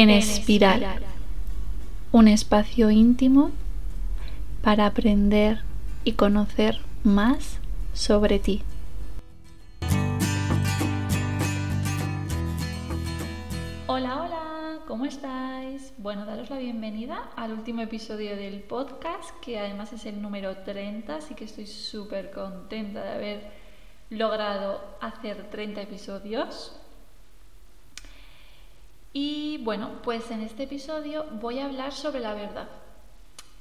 en espiral, un espacio íntimo para aprender y conocer más sobre ti. Hola, hola, ¿cómo estáis? Bueno, daros la bienvenida al último episodio del podcast, que además es el número 30, así que estoy súper contenta de haber logrado hacer 30 episodios. Y bueno, pues en este episodio voy a hablar sobre la verdad.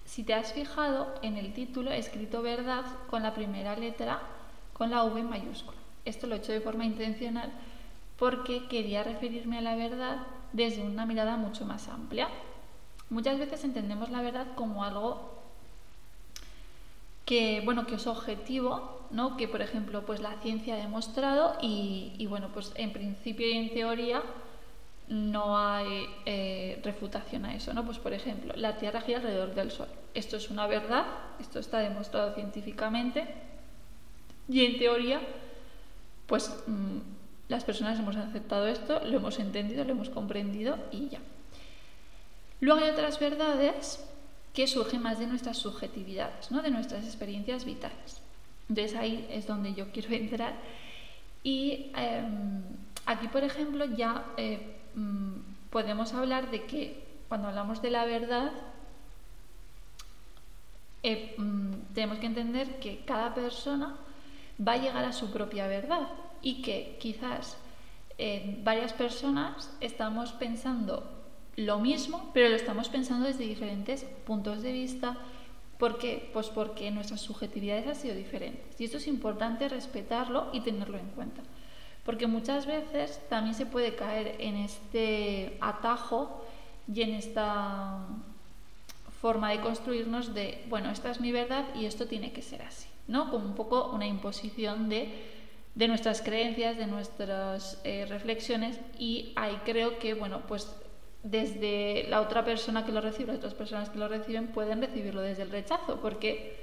Si te has fijado, en el título he escrito verdad con la primera letra con la V mayúscula. Esto lo he hecho de forma intencional porque quería referirme a la verdad desde una mirada mucho más amplia. Muchas veces entendemos la verdad como algo que, bueno, que es objetivo, ¿no? que por ejemplo pues la ciencia ha demostrado y, y bueno, pues en principio y en teoría no hay eh, refutación a eso, ¿no? Pues por ejemplo, la Tierra gira alrededor del Sol. Esto es una verdad, esto está demostrado científicamente y en teoría, pues mm, las personas hemos aceptado esto, lo hemos entendido, lo hemos comprendido y ya. Luego hay otras verdades que surgen más de nuestras subjetividades, ¿no? de nuestras experiencias vitales. Entonces ahí es donde yo quiero entrar. Y em, aquí, por ejemplo, ya eh, Mm, podemos hablar de que cuando hablamos de la verdad, eh, mm, tenemos que entender que cada persona va a llegar a su propia verdad y que quizás varias personas estamos pensando lo mismo, pero lo estamos pensando desde diferentes puntos de vista. ¿Por qué? Pues porque nuestras subjetividades han sido diferentes. Y esto es importante respetarlo y tenerlo en cuenta. Porque muchas veces también se puede caer en este atajo y en esta forma de construirnos de, bueno, esta es mi verdad y esto tiene que ser así, ¿no? Como un poco una imposición de, de nuestras creencias, de nuestras eh, reflexiones y ahí creo que, bueno, pues desde la otra persona que lo recibe, las otras personas que lo reciben pueden recibirlo desde el rechazo, porque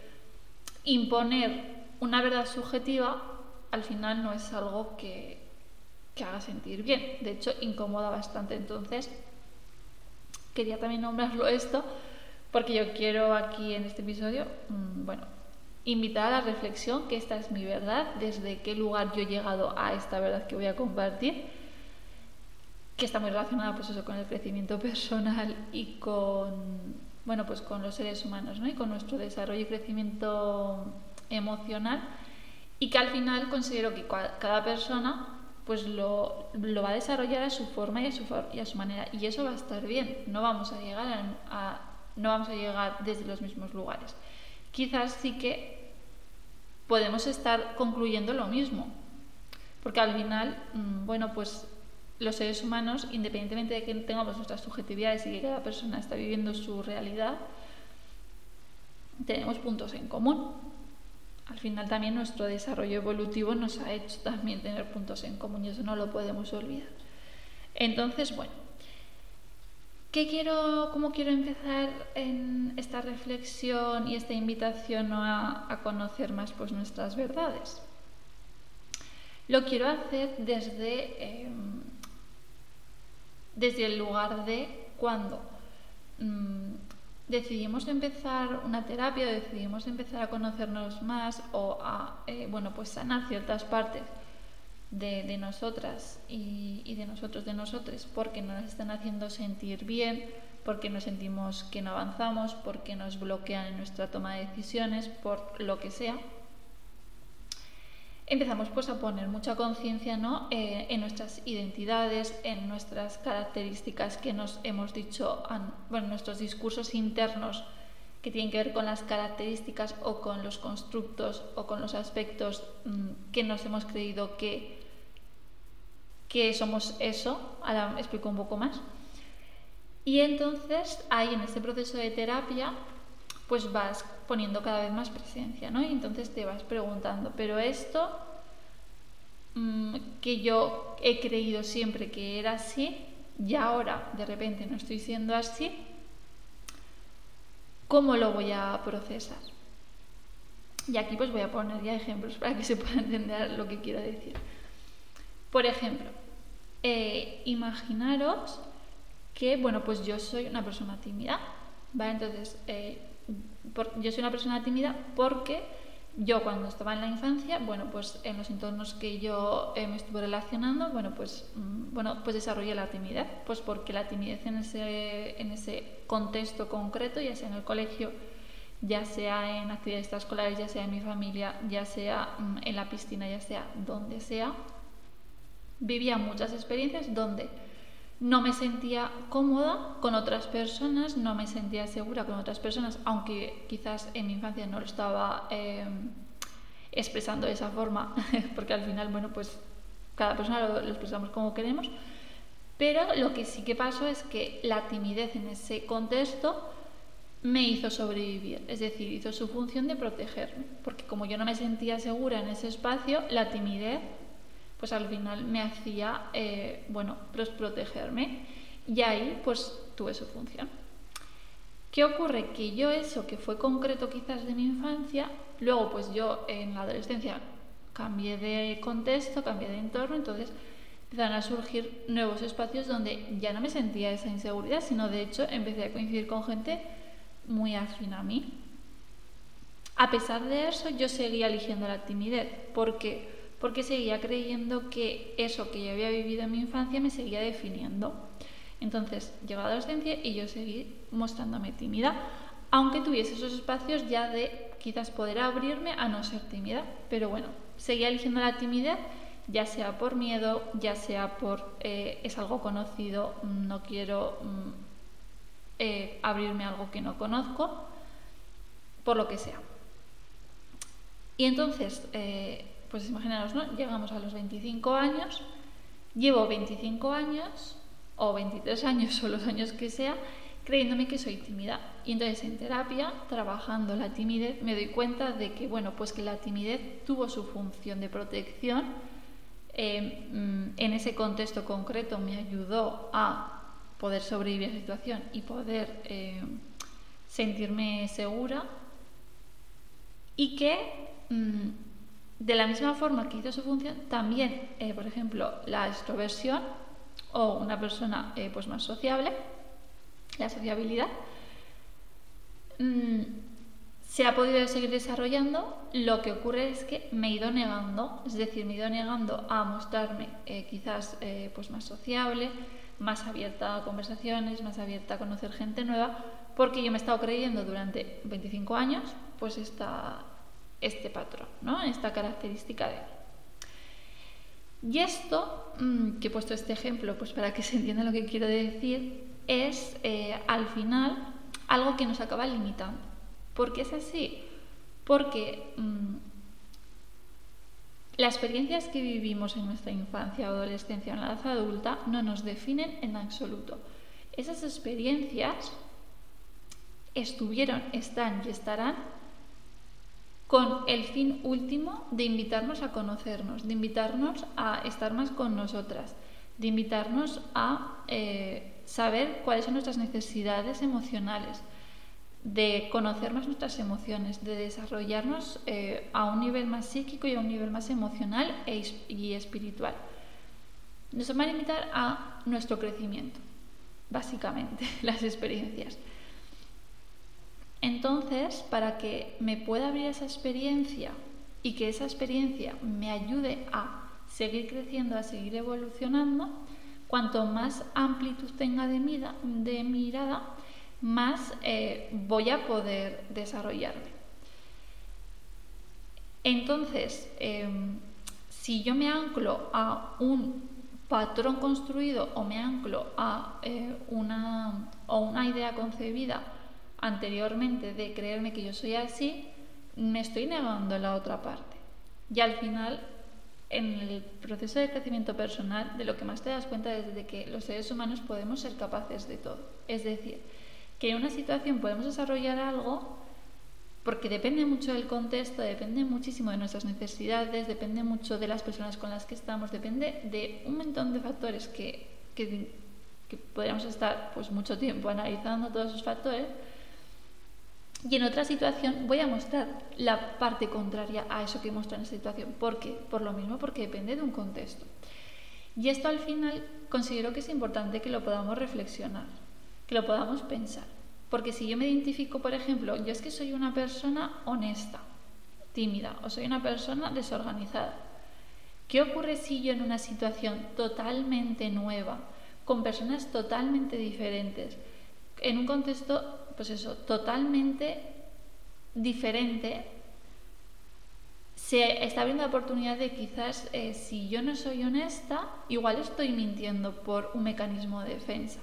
imponer una verdad subjetiva al final no es algo que, haga sentir bien. De hecho, incomoda bastante. Entonces, quería también nombrarlo esto porque yo quiero aquí en este episodio, mm, bueno, invitar a la reflexión que esta es mi verdad, desde qué lugar yo he llegado a esta verdad que voy a compartir, que está muy relacionada pues eso, con el crecimiento personal y con, bueno, pues con los seres humanos, ¿no? Y con nuestro desarrollo y crecimiento emocional y que al final considero que cada persona pues lo, va a desarrollar a su forma y a su, y a su manera y eso va a estar bien. No vamos a llegar a, no vamos a llegar desde los mismos lugares. Quizás sí que podemos estar concluyendo lo mismo porque al final mm, bueno pues los seres humanos independientemente de que tengamos nuestras subjetividades y que cada persona está viviendo su realidad tenemos puntos en común al final también nuestro desarrollo evolutivo nos ha hecho también tener puntos en común y eso no lo podemos olvidar. Entonces, bueno, ¿qué quiero, ¿cómo quiero empezar en esta reflexión y esta invitación a, conocer más pues, nuestras verdades? Lo quiero hacer desde, em, desde el lugar de cuando mm, decidimos empezar una terapia, decidimos empezar a conocernos más o a eh, bueno, pues sanar ciertas partes de, nosotras y, y, de nosotros, de nosotros, porque nos están haciendo sentir bien, porque nos sentimos que no avanzamos, porque nos bloquean en nuestra toma de decisiones, por lo que sea empezamos pues a poner mucha conciencia ¿no? Eh, en nuestras identidades, en nuestras características que nos hemos dicho, bueno, nuestros discursos internos que tienen que ver con las características o con los constructos o con los aspectos mm, que nos hemos creído que, que somos eso. Ahora explico un poco más. Y entonces ahí en este proceso de terapia pues vas poniendo cada vez más presencia, ¿no? Entonces te vas preguntando, pero esto mm, que yo he creído siempre que era así y ahora de repente no estoy siendo así, ¿cómo lo voy a procesar? Y aquí pues voy a poner ya ejemplos para que se pueda entender lo que quiero decir. Por ejemplo, eh, imaginaros que, bueno, pues yo soy una persona tímida, ¿vale? Entonces, eh, yo soy una persona tímida porque yo cuando estaba en la infancia, bueno, pues en los entornos que yo eh, me estuve relacionando, bueno, pues, mm, bueno, pues desarrollé la timidez, pues porque la timidez en ese, en ese contexto concreto, ya sea en el colegio, ya sea en actividades extraescolares, ya sea en mi familia, ya sea mm, en la piscina, ya sea donde sea, vivía muchas experiencias donde no me sentía cómoda con otras personas, no me sentía segura con otras personas, aunque quizás en mi infancia no lo estaba em, expresando de esa forma, porque al final, bueno, pues cada persona lo, lo, expresamos como queremos, pero lo que sí que pasó es que la timidez en ese contexto me hizo sobrevivir, es decir, hizo su función de protegerme, porque como yo no me sentía segura en ese espacio, la timidez pues al final me hacía, eh, bueno, protegerme y ahí pues tuve su función. ¿Qué ocurre? Que yo eso que fue concreto quizás de mi infancia, luego pues yo en la adolescencia cambié de contexto, cambié de entorno, entonces empezaron a surgir nuevos espacios donde ya no me sentía esa inseguridad, sino de hecho empecé a coincidir con gente muy afín a mí. A pesar de eso, yo seguía eligiendo la timidez, porque porque seguía creyendo que eso que yo había vivido en mi infancia me seguía definiendo. Entonces llegó la adolescencia y yo seguí mostrándome tímida, aunque tuviese esos espacios ya de quizás poder abrirme a no ser tímida. Pero bueno, seguía eligiendo la timidez, ya sea por miedo, ya sea por eh, es algo conocido, no quiero mm, eh, abrirme a algo que no conozco, por lo que sea. Y entonces, eh, pues imaginaros, ¿no? Llegamos a los 25 años, llevo 25 años, o 23 años, o los años que sea, creyéndome que soy tímida. Y entonces en terapia, trabajando la timidez, me doy cuenta de que, bueno, pues que la timidez tuvo su función de protección. Eh, mm, en ese contexto concreto me ayudó a poder sobrevivir a la situación y poder eh, sentirme segura. Y que mm, de la misma forma que hizo su función, también, eh, por ejemplo, la extroversión o una persona eh, pues más sociable, la sociabilidad, mm, se ha podido seguir desarrollando. Lo que ocurre es que me he ido negando, es decir, me he ido negando a mostrarme eh, quizás pues más sociable, más abierta a conversaciones, más abierta a conocer gente nueva, porque yo me he estado creyendo durante 25 años pues esta, este patrón, ¿no? esta característica de Y esto, mm, que he puesto este ejemplo pues para que se entienda lo que quiero decir, es eh, al final algo que nos acaba limitando. ¿Por qué es así? Porque mm, las experiencias que vivimos en nuestra infancia o adolescencia o en la edad adulta no nos definen en absoluto. Esas experiencias estuvieron, están y estarán con el fin último de invitarnos a conocernos, de invitarnos a estar más con nosotras, de invitarnos a eh, saber cuáles son nuestras necesidades emocionales, de conocer más nuestras emociones, de desarrollarnos eh, a un nivel más psíquico y a un nivel más emocional e y espiritual. Nos van a invitar a nuestro crecimiento, básicamente, las experiencias. Entonces, para que me pueda abrir esa experiencia y que esa experiencia me ayude a seguir creciendo, a seguir evolucionando, cuanto más amplitud tenga de, mirada, más eh, voy a poder desarrollarme. Entonces, em, si yo me anclo a un patrón construido o me anclo a eh, una, una idea concebida anteriormente de creerme que yo soy así, me estoy negando la otra parte. Y al final, en el proceso de crecimiento personal, de lo que más te das cuenta es de que los seres humanos podemos ser capaces de todo. Es decir, que en una situación podemos desarrollar algo porque depende mucho del contexto, depende muchísimo de nuestras necesidades, depende mucho de las personas con las que estamos, depende de un montón de factores que, que, que podríamos estar pues, mucho tiempo analizando todos esos factores, y en otra situación voy a mostrar la parte contraria a eso que muestra en esa situación. ¿Por qué? Por lo mismo, porque depende de un contexto. Y esto al final considero que es importante que lo podamos reflexionar, que lo podamos pensar. Porque si yo me identifico, por ejemplo, yo es que soy una persona honesta, tímida, o soy una persona desorganizada. ¿Qué ocurre si yo en una situación totalmente nueva, con personas totalmente diferentes, en un contexto, pues eso, totalmente diferente, se está abriendo la oportunidad de quizás, eh, si yo no soy honesta, igual estoy mintiendo por un mecanismo de defensa.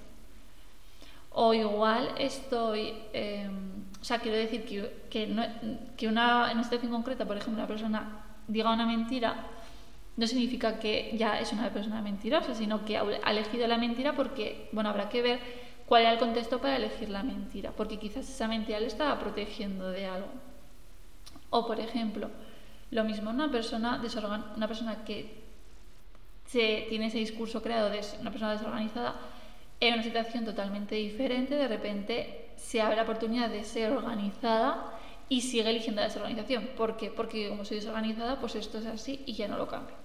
O igual estoy, em, o sea, quiero decir que, que, que una, en una situación concreta, por ejemplo, una persona diga una mentira, no significa que ya es una persona mentirosa, sino que ha elegido la mentira porque, bueno, habrá que ver cuál era el contexto para elegir la mentira, porque quizás esa mentira le estaba protegiendo de algo. O, por ejemplo, lo mismo una persona, una persona que se, tiene ese discurso creado de una persona desorganizada, en una situación totalmente diferente, de repente se abre la oportunidad de ser organizada y sigue eligiendo la desorganización. ¿Por qué? Porque como soy desorganizada, pues esto es así y ya no lo cambio.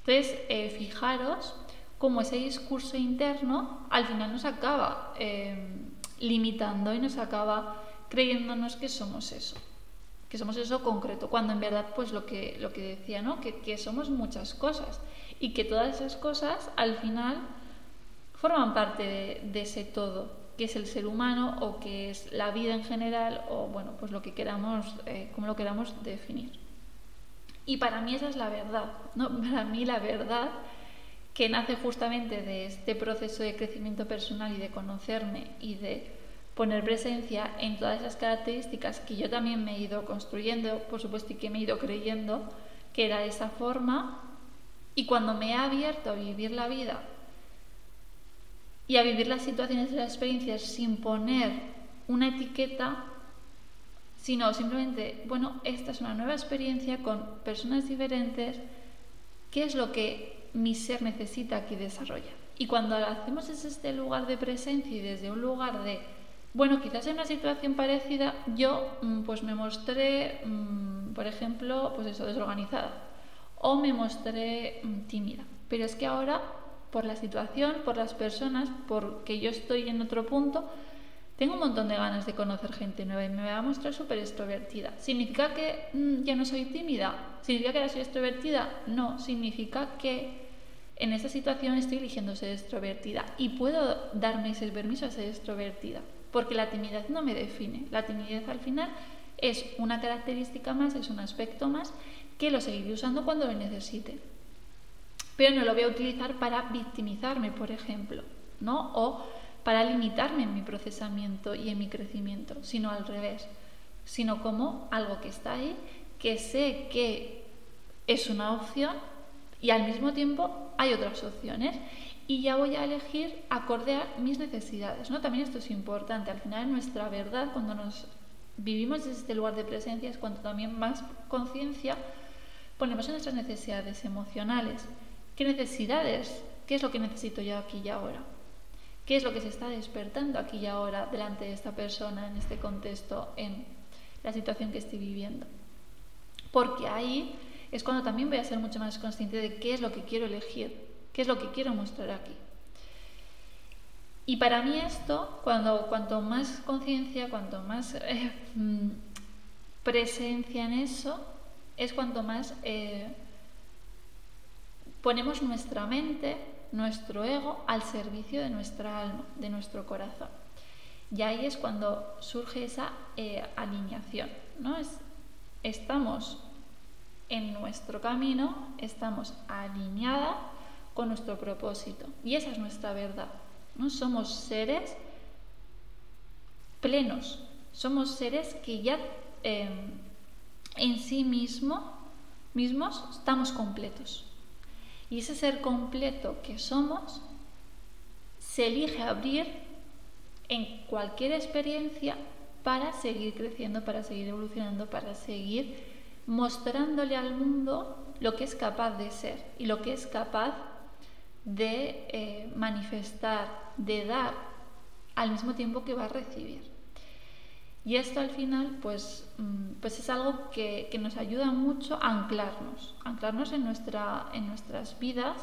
Entonces, eh, fijaros cómo ese discurso interno al final nos acaba eh, limitando y nos acaba creyéndonos que somos eso, que somos eso concreto, cuando en verdad, pues lo que, lo que decía, ¿no? Que, que somos muchas cosas y que todas esas cosas al final forman parte de, ese todo, que es el ser humano o que es la vida en general o bueno, pues lo que queramos, eh, como lo queramos definir. Y para mí esa es la verdad, ¿no? Para mí la verdad que nace justamente de este proceso de crecimiento personal y de conocerme y de poner presencia en todas esas características que yo también me he ido construyendo, por supuesto, y que me he ido creyendo que era esa forma. Y cuando me he abierto a vivir la vida y a vivir las situaciones y las experiencias sin poner una etiqueta, sino simplemente, bueno, esta es una nueva experiencia con personas diferentes, ¿qué es lo que mi ser necesita aquí desarrollar? Y cuando hacemos este lugar de presencia y desde un lugar de, bueno, quizás en una situación parecida yo mm, pues me mostré, mm, por ejemplo, pues eso, desorganizada o me mostré mm, tímida, pero es que ahora por la situación, por las personas, porque yo estoy en otro punto, tengo un montón de ganas de conocer gente nueva y me voy a mostrar súper extrovertida. ¿Significa que mm, ya no soy tímida? ¿Significa que ahora soy extrovertida? No, significa que en esa situación estoy eligiendo ser extrovertida y puedo darme ese permiso a ser extrovertida, porque la timidez no me define. La timidez al final es una característica más, es un aspecto más que lo seguiré usando cuando lo necesite pero no lo voy a utilizar para victimizarme, por ejemplo, ¿no? O para limitarme en mi procesamiento y en mi crecimiento, sino al revés, sino como algo que está ahí, que sé que es una opción y al mismo tiempo hay otras opciones y ya voy a elegir acorde a mis necesidades, ¿no? También esto es importante, al final nuestra verdad cuando nos vivimos desde este lugar de presencia es cuando también más conciencia ponemos en nuestras necesidades emocionales ¿Qué necesidades? ¿Qué es lo que necesito yo aquí y ahora? ¿Qué es lo que se está despertando aquí y ahora delante de esta persona, en este contexto, en la situación que estoy viviendo? Porque ahí es cuando también voy a ser mucho más consciente de qué es lo que quiero elegir, qué es lo que quiero mostrar aquí. Y para mí esto, cuando cuanto más conciencia, cuanto más eh, mm, presencia en eso, es cuanto más eh, ponemos nuestra mente, nuestro ego al servicio de nuestra alma, de nuestro corazón. Y ahí es cuando surge esa eh, alineación. ¿no? Es, estamos en nuestro camino, estamos alineada con nuestro propósito. Y esa es nuestra verdad. ¿no? Somos seres plenos, somos seres que ya em, en sí mismo, mismos estamos completos. Y ese ser completo que somos se elige abrir en cualquier experiencia para seguir creciendo, para seguir evolucionando, para seguir mostrándole al mundo lo que es capaz de ser y lo que es capaz de eh, manifestar, de dar al mismo tiempo que va a recibir. Y esto al final pues, mm, pues es algo que, nos ayuda mucho a anclarnos, anclarnos en, nuestra, en nuestras vidas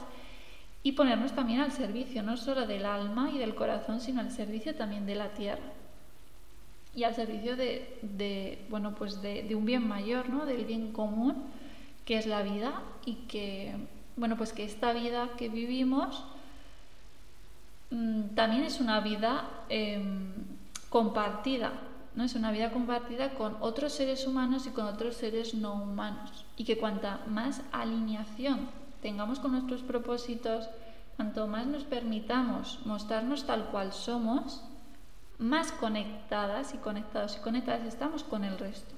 y ponernos también al servicio, no solo del alma y del corazón, sino al servicio también de la tierra y al servicio de, bueno, pues de, un bien mayor, ¿no? del bien común, que es la vida y que, bueno, pues que esta vida que vivimos mm, también es una vida em, compartida, ¿no? Es una vida compartida con otros seres humanos y con otros seres no humanos. Y que cuanta más alineación tengamos con nuestros propósitos, cuanto más nos permitamos mostrarnos tal cual somos, más conectadas y conectados y conectadas estamos con el resto.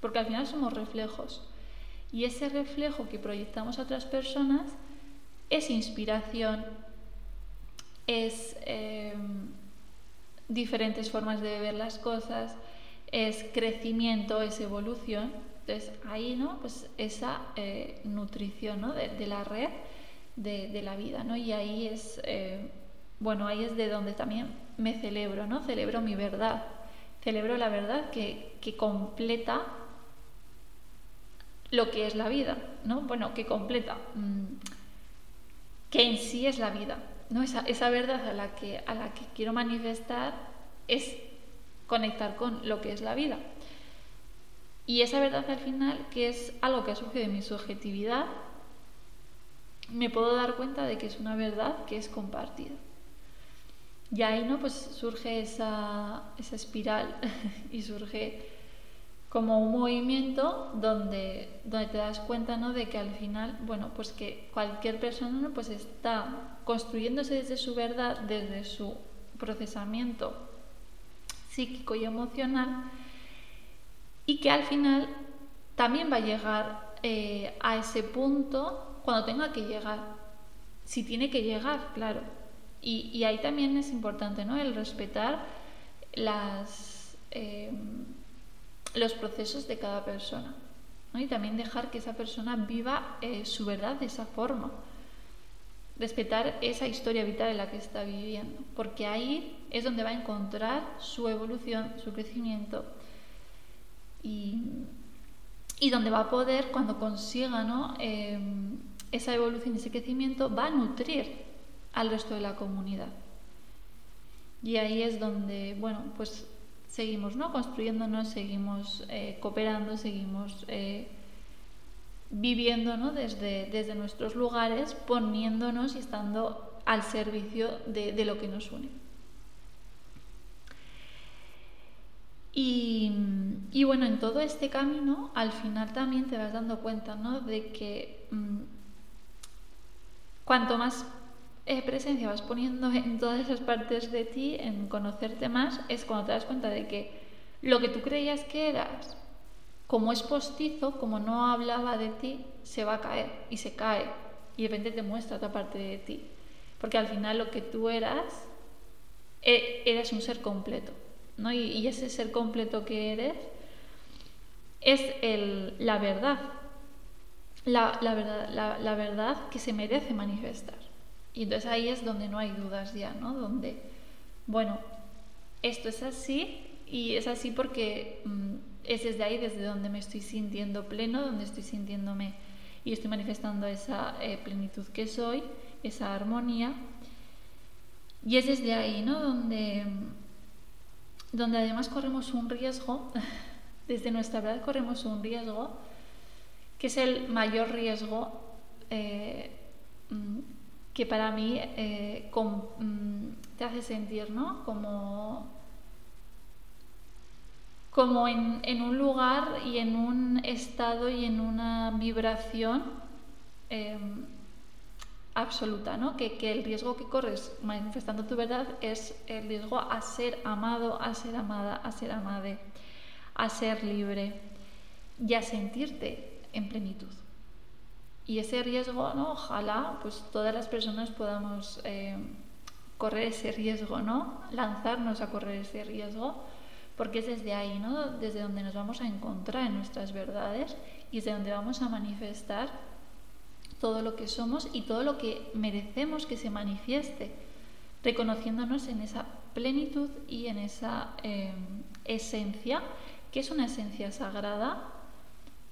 Porque al final somos reflejos. Y ese reflejo que proyectamos a otras personas es inspiración, es em, diferentes formas de ver las cosas, es crecimiento, es evolución. Entonces ahí, ¿no? Pues esa eh, nutrición ¿no? de, la red de, la vida, ¿no? Y ahí es, eh, bueno, ahí es de donde también me celebro, ¿no? Celebro mi verdad, celebro la verdad que, completa lo que es la vida, ¿no? Bueno, que completa, mm, que en sí es la vida, ¿no? Esa, esa verdad a la, que, a la que quiero manifestar es conectar con lo que es la vida. Y esa verdad al final, que es algo que surge de mi subjetividad, me puedo dar cuenta de que es una verdad que es compartida. Y ahí ¿no? pues surge esa, esa espiral y surge como un movimiento donde, donde te das cuenta ¿no? de que al final, bueno, pues que cualquier persona pues está construyéndose desde su verdad, desde su procesamiento psíquico y emocional, y que al final también va a llegar eh, a ese punto cuando tenga que llegar, si tiene que llegar, claro. Y, ahí también es importante ¿no? el respetar las, eh, los procesos de cada persona y también dejar que esa persona viva eh, su verdad de esa forma. Respetar esa historia vital en la que está viviendo, porque ahí es donde va a encontrar su evolución, su crecimiento y, donde va a poder, cuando consiga ¿no? Eh, esa evolución y ese crecimiento, va a nutrir al resto de la comunidad. Y ahí es donde, bueno, pues seguimos ¿no? construyéndonos, seguimos eh, cooperando, seguimos eh, viviendo ¿no? desde, desde nuestros lugares, poniéndonos y estando al servicio de, lo que nos une. Y, bueno, en todo este camino, al final también te vas dando cuenta ¿no? de que mm, cuanto más presencia vas poniendo en todas esas partes de ti, en conocerte más, es cuando te das cuenta de que lo que tú creías que eras, como es postizo, como no hablaba de ti, se va a caer y se cae y de repente te muestra otra parte de ti. Porque al final lo que tú eras, e, eras un ser completo. ¿no? Y, ese ser completo que eres es el, la verdad. La, verdad, la verdad que se merece manifestar. Y entonces ahí es donde no hay dudas ya, ¿no? Donde, bueno, esto es así y es así porque mm, es desde ahí, desde donde me estoy sintiendo pleno, donde estoy sintiéndome y estoy manifestando esa eh, plenitud que soy, esa armonía. Y es desde ahí, ¿no? Donde, donde además corremos un riesgo, desde nuestra verdad corremos un riesgo, que es el mayor riesgo eh, mm, que para mí eh, mm, te hace sentir, ¿no? Como, como en, un lugar y en un estado y en una vibración em, absoluta, ¿no? Que, que, el riesgo que corres manifestando tu verdad es el riesgo a ser amado, a ser amada, a ser amade, a ser libre y a sentirte en plenitud. Y ese riesgo, ¿no? Ojalá pues todas las personas podamos eh, correr ese riesgo, ¿no? Lanzarnos a correr ese riesgo, porque es desde ahí, ¿no? Desde donde nos vamos a encontrar en nuestras verdades y desde donde vamos a manifestar todo lo que somos y todo lo que merecemos que se manifieste, reconociéndonos en esa plenitud y en esa eh, esencia, que es una esencia sagrada.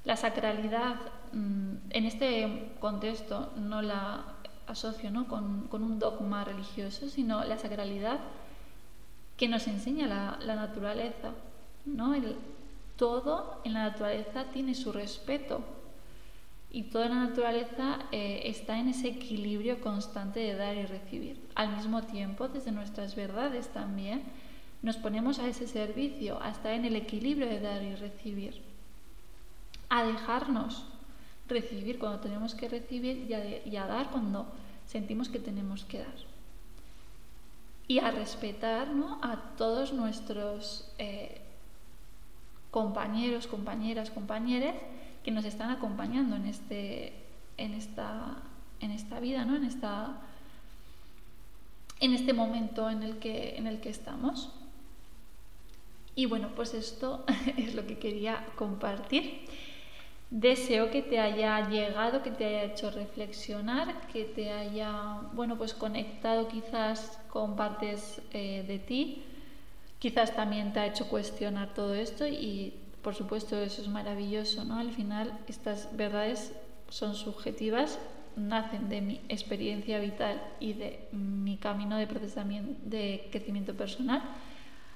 La sacralidad en este contexto no la asocio ¿no? con, un dogma religioso, sino la sacralidad que nos enseña la, naturaleza. ¿no? El, todo en la naturaleza tiene su respeto y toda la naturaleza eh, está en ese equilibrio constante de dar y recibir. Al mismo tiempo, desde nuestras verdades también, nos ponemos a ese servicio, a estar en el equilibrio de dar y recibir, a dejarnos recibir cuando tenemos que recibir y a, dar cuando sentimos que tenemos que dar. Y a respetar a todos nuestros eh, compañeros, compañeras, compañeres que nos están acompañando en, este, en, esta, en esta vida, ¿no? en, esta, en este momento en el que, en el que estamos. Y bueno, pues esto es lo que quería compartir. Deseo que te haya llegado, que te haya hecho reflexionar, que te haya, bueno, pues conectado quizás con partes eh, de ti. Quizás también te ha hecho cuestionar todo esto y, por supuesto, eso es maravilloso, ¿no? Al final, estas verdades son subjetivas, nacen de mi experiencia vital y de mi camino de procesamiento, de crecimiento personal.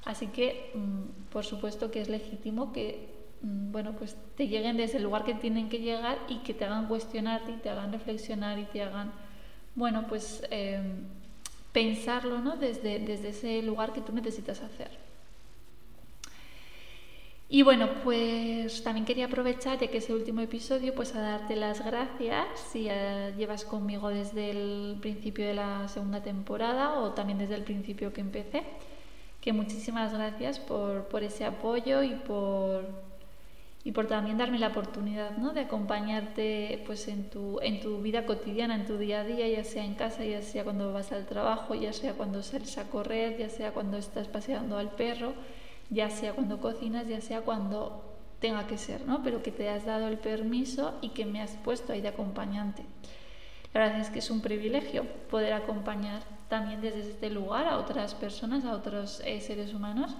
Así que, mm, por supuesto que es legítimo que bueno, pues te lleguen desde el lugar que tienen que llegar y que te hagan cuestionarte y te hagan reflexionar y te hagan, bueno, pues em, pensarlo, ¿no? Desde, desde ese lugar que tú necesitas hacer. Y bueno, pues también quería aprovechar, ya que es el último episodio, pues a darte las gracias si llevas conmigo desde el principio de la segunda temporada o también desde el principio que empecé. Que muchísimas gracias por, por ese apoyo y por, y por también darme la oportunidad ¿no? de acompañarte pues, en, tu, en tu vida cotidiana, en tu día a día, ya sea en casa, ya sea cuando vas al trabajo, ya sea cuando sales a correr, ya sea cuando estás paseando al perro, ya sea cuando cocinas, ya sea cuando tenga que ser, ¿no? pero que te has dado el permiso y que me has puesto ahí de acompañante. La verdad es que es un privilegio poder acompañar también desde este lugar a otras personas, a otros eh, seres humanos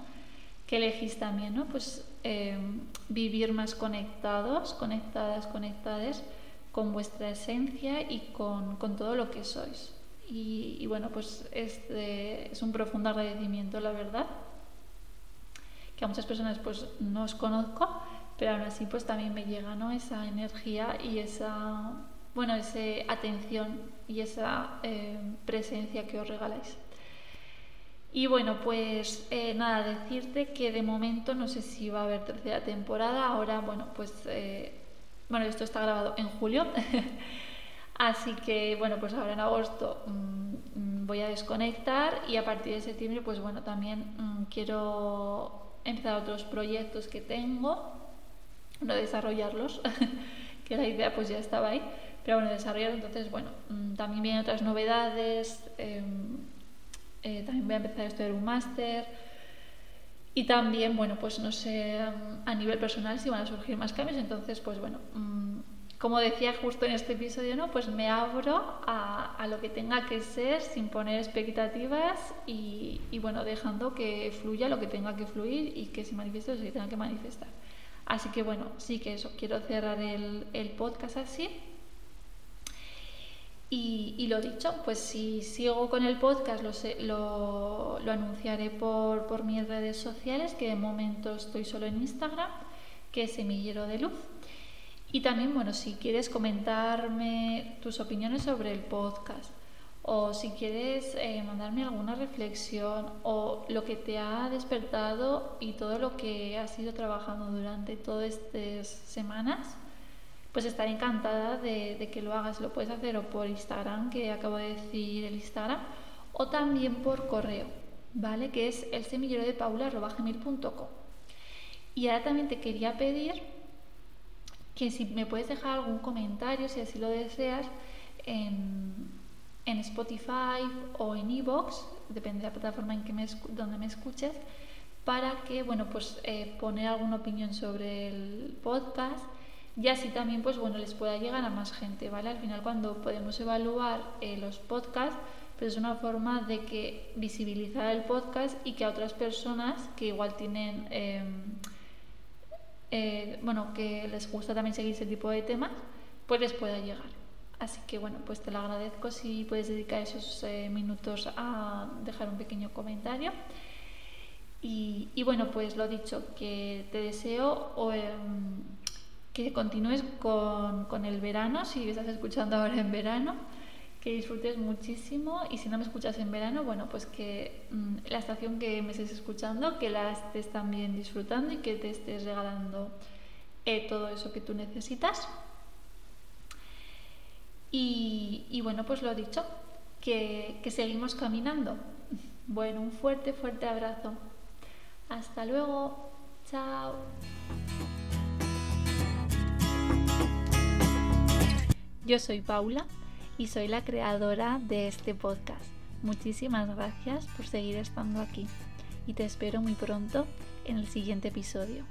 que elegís también, ¿no? Pues em, vivir más conectados, conectadas, conectadas con vuestra esencia y con, todo lo que sois. Y, bueno, pues es un profundo agradecimiento, la verdad, que a muchas personas pues no os conozco, pero aún así pues también me llega ¿no? esa energía y esa, bueno, esa atención y esa em, presencia que os regaláis. Y bueno, pues eh, nada, decirte que de momento no sé si va a haber tercera temporada. Ahora, bueno, pues eh, bueno, esto está grabado en julio. Así que bueno, pues ahora en agosto mm, voy a desconectar y a partir de septiembre, pues bueno, también mm, quiero empezar otros proyectos que tengo, no desarrollarlos, que la idea pues ya estaba ahí, pero bueno, desarrollar. Entonces, bueno, mm, también vienen otras novedades. Em, eh, también voy a empezar a estudiar un máster. Y también, bueno, pues no sé a nivel personal si van a surgir más cambios. Entonces, pues bueno, mm, como decía justo en este episodio, ¿no? Pues me abro a, a lo que tenga que ser sin poner expectativas y, y, bueno, dejando que fluya lo que tenga que fluir y que se manifieste lo que tenga que manifestar. Así que bueno, sí que eso, quiero cerrar el, el podcast así. Y, lo dicho, pues si sigo con el podcast lo, anunciaré por, por, mis redes sociales, que de momento estoy solo en Instagram, que es Semillero de Luz. Y también, bueno, si quieres comentarme tus opiniones sobre el podcast, o si quieres eh, mandarme alguna reflexión, o lo que te ha despertado y todo lo que has ido trabajando durante todas estas semanas, pues estaré encantada de, que lo hagas. Lo puedes hacer o por Instagram, que acabo de decir el Instagram, o también por correo, ¿vale? Que es el semillero de paula.gmail.com. Y ahora también te quería pedir que si me puedes dejar algún comentario, si así lo deseas, en, Spotify o en Evox, depende de la plataforma en que me, donde me escuches, para que, bueno, pues eh, poner alguna opinión sobre el podcast y así también pues bueno les pueda llegar a más gente vale al final cuando podemos evaluar eh, los podcasts pues es una forma de que visibilizar el podcast y que a otras personas que igual tienen em, eh, bueno que les gusta también seguir ese tipo de temas pues les pueda llegar Así que bueno, pues te lo agradezco si puedes dedicar esos eh, minutos a dejar un pequeño comentario. Y, bueno, pues lo dicho, que te deseo em, que continúes con, con, el verano, si estás escuchando ahora en verano, que disfrutes muchísimo y si no me escuchas en verano, bueno, pues que mm, la estación que me estés escuchando, que la estés también disfrutando y que te estés regalando eh, todo eso que tú necesitas. Y, bueno, pues lo dicho, que, que seguimos caminando. Bueno, un fuerte, fuerte abrazo. Hasta luego. Chao. Yo soy Paula y soy la creadora de este podcast. Muchísimas gracias por seguir estando aquí y te espero muy pronto en el siguiente episodio.